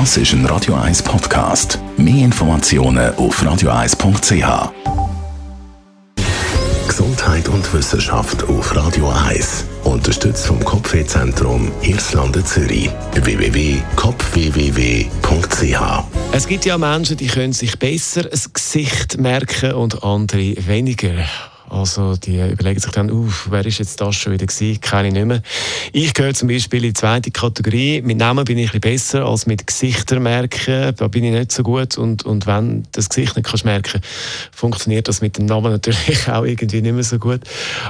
Das ist ein Radio 1 Podcast. Mehr Informationen auf radio1.ch. Gesundheit und Wissenschaft auf Radio 1. Unterstützt vom Kopfwehzentrum Irlande Zürich. www.kopfwww.ch Es gibt ja Menschen, die können sich besser ein Gesicht merken und andere weniger. Also die überlegen sich dann, uff, wer ist jetzt das schon wieder gewesen? Keine nicht mehr. Ich gehöre zum Beispiel in die zweite Kategorie. Mit Namen bin ich ein besser als mit Gesichtern merken. Da bin ich nicht so gut. Und, und wenn das Gesicht nicht kannst merken funktioniert das mit dem Namen natürlich auch irgendwie nicht mehr so gut.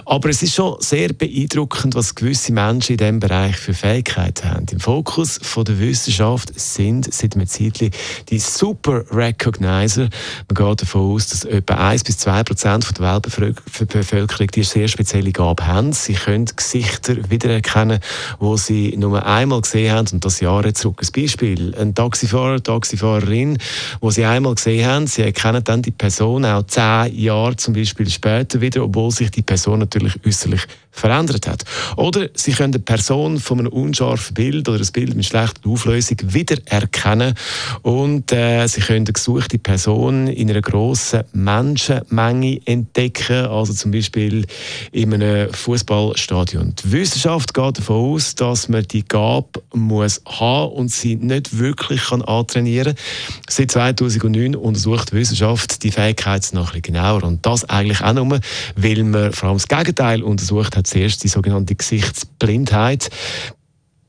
Aber es ist schon sehr beeindruckend, was gewisse Menschen in diesem Bereich für Fähigkeiten haben. Im Fokus von der Wissenschaft sind seit einem Zeitchen die Super Recognizer. Man geht davon aus, dass etwa 1 bis 2 Prozent der Weltbevölkerung die sehr spezielle Gabe haben. Sie können Gesichter wiedererkennen, die sie nur einmal gesehen haben und das Jahre zurück. Ein Beispiel, ein Taxifahrer, Taxifahrerin, wo sie einmal gesehen haben, sie erkennen dann die Person auch zehn Jahre zum Beispiel später wieder, obwohl sich die Person natürlich äußerlich verändert hat. Oder sie können eine Person von einem unscharfen Bild oder ein Bild mit schlechter Auflösung wiedererkennen und äh, sie können eine gesuchte Person in einer grossen Menschenmenge entdecken, also zum Beispiel in einem Fußballstadion. Die Wissenschaft geht davon aus, dass man die Gabe muss haben und sie nicht wirklich kann antrainieren kann. Seit 2009 untersucht die Wissenschaft die Fähigkeit noch ein bisschen genauer und das eigentlich auch nur, weil man vor allem das Gegenteil untersucht hat zuerst die sogenannte Gesichtsblindheit.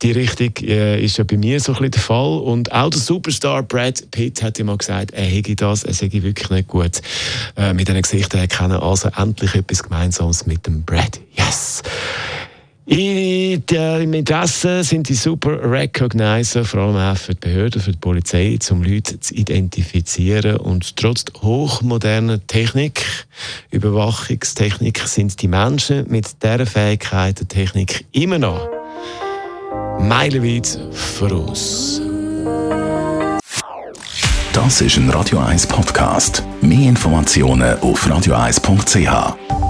Die Richtung äh, ist ja bei mir so ein bisschen der Fall. Und auch der Superstar Brad Pitt hat mal gesagt, er hätte das, er sei wirklich nicht gut äh, mit diesen Gesichtern erkennen. Also endlich etwas Gemeinsames mit dem Brad. Yes! Im Interesse sind die Super Recognizer vor allem auch für die Behörden, für die Polizei, um Leute zu identifizieren. Und trotz hochmoderner Technik, Überwachungstechnik, sind die Menschen mit dieser Fähigkeit der Technik immer noch meilenweit voraus. Das ist ein Radio 1 Podcast. Mehr Informationen auf radio1.ch.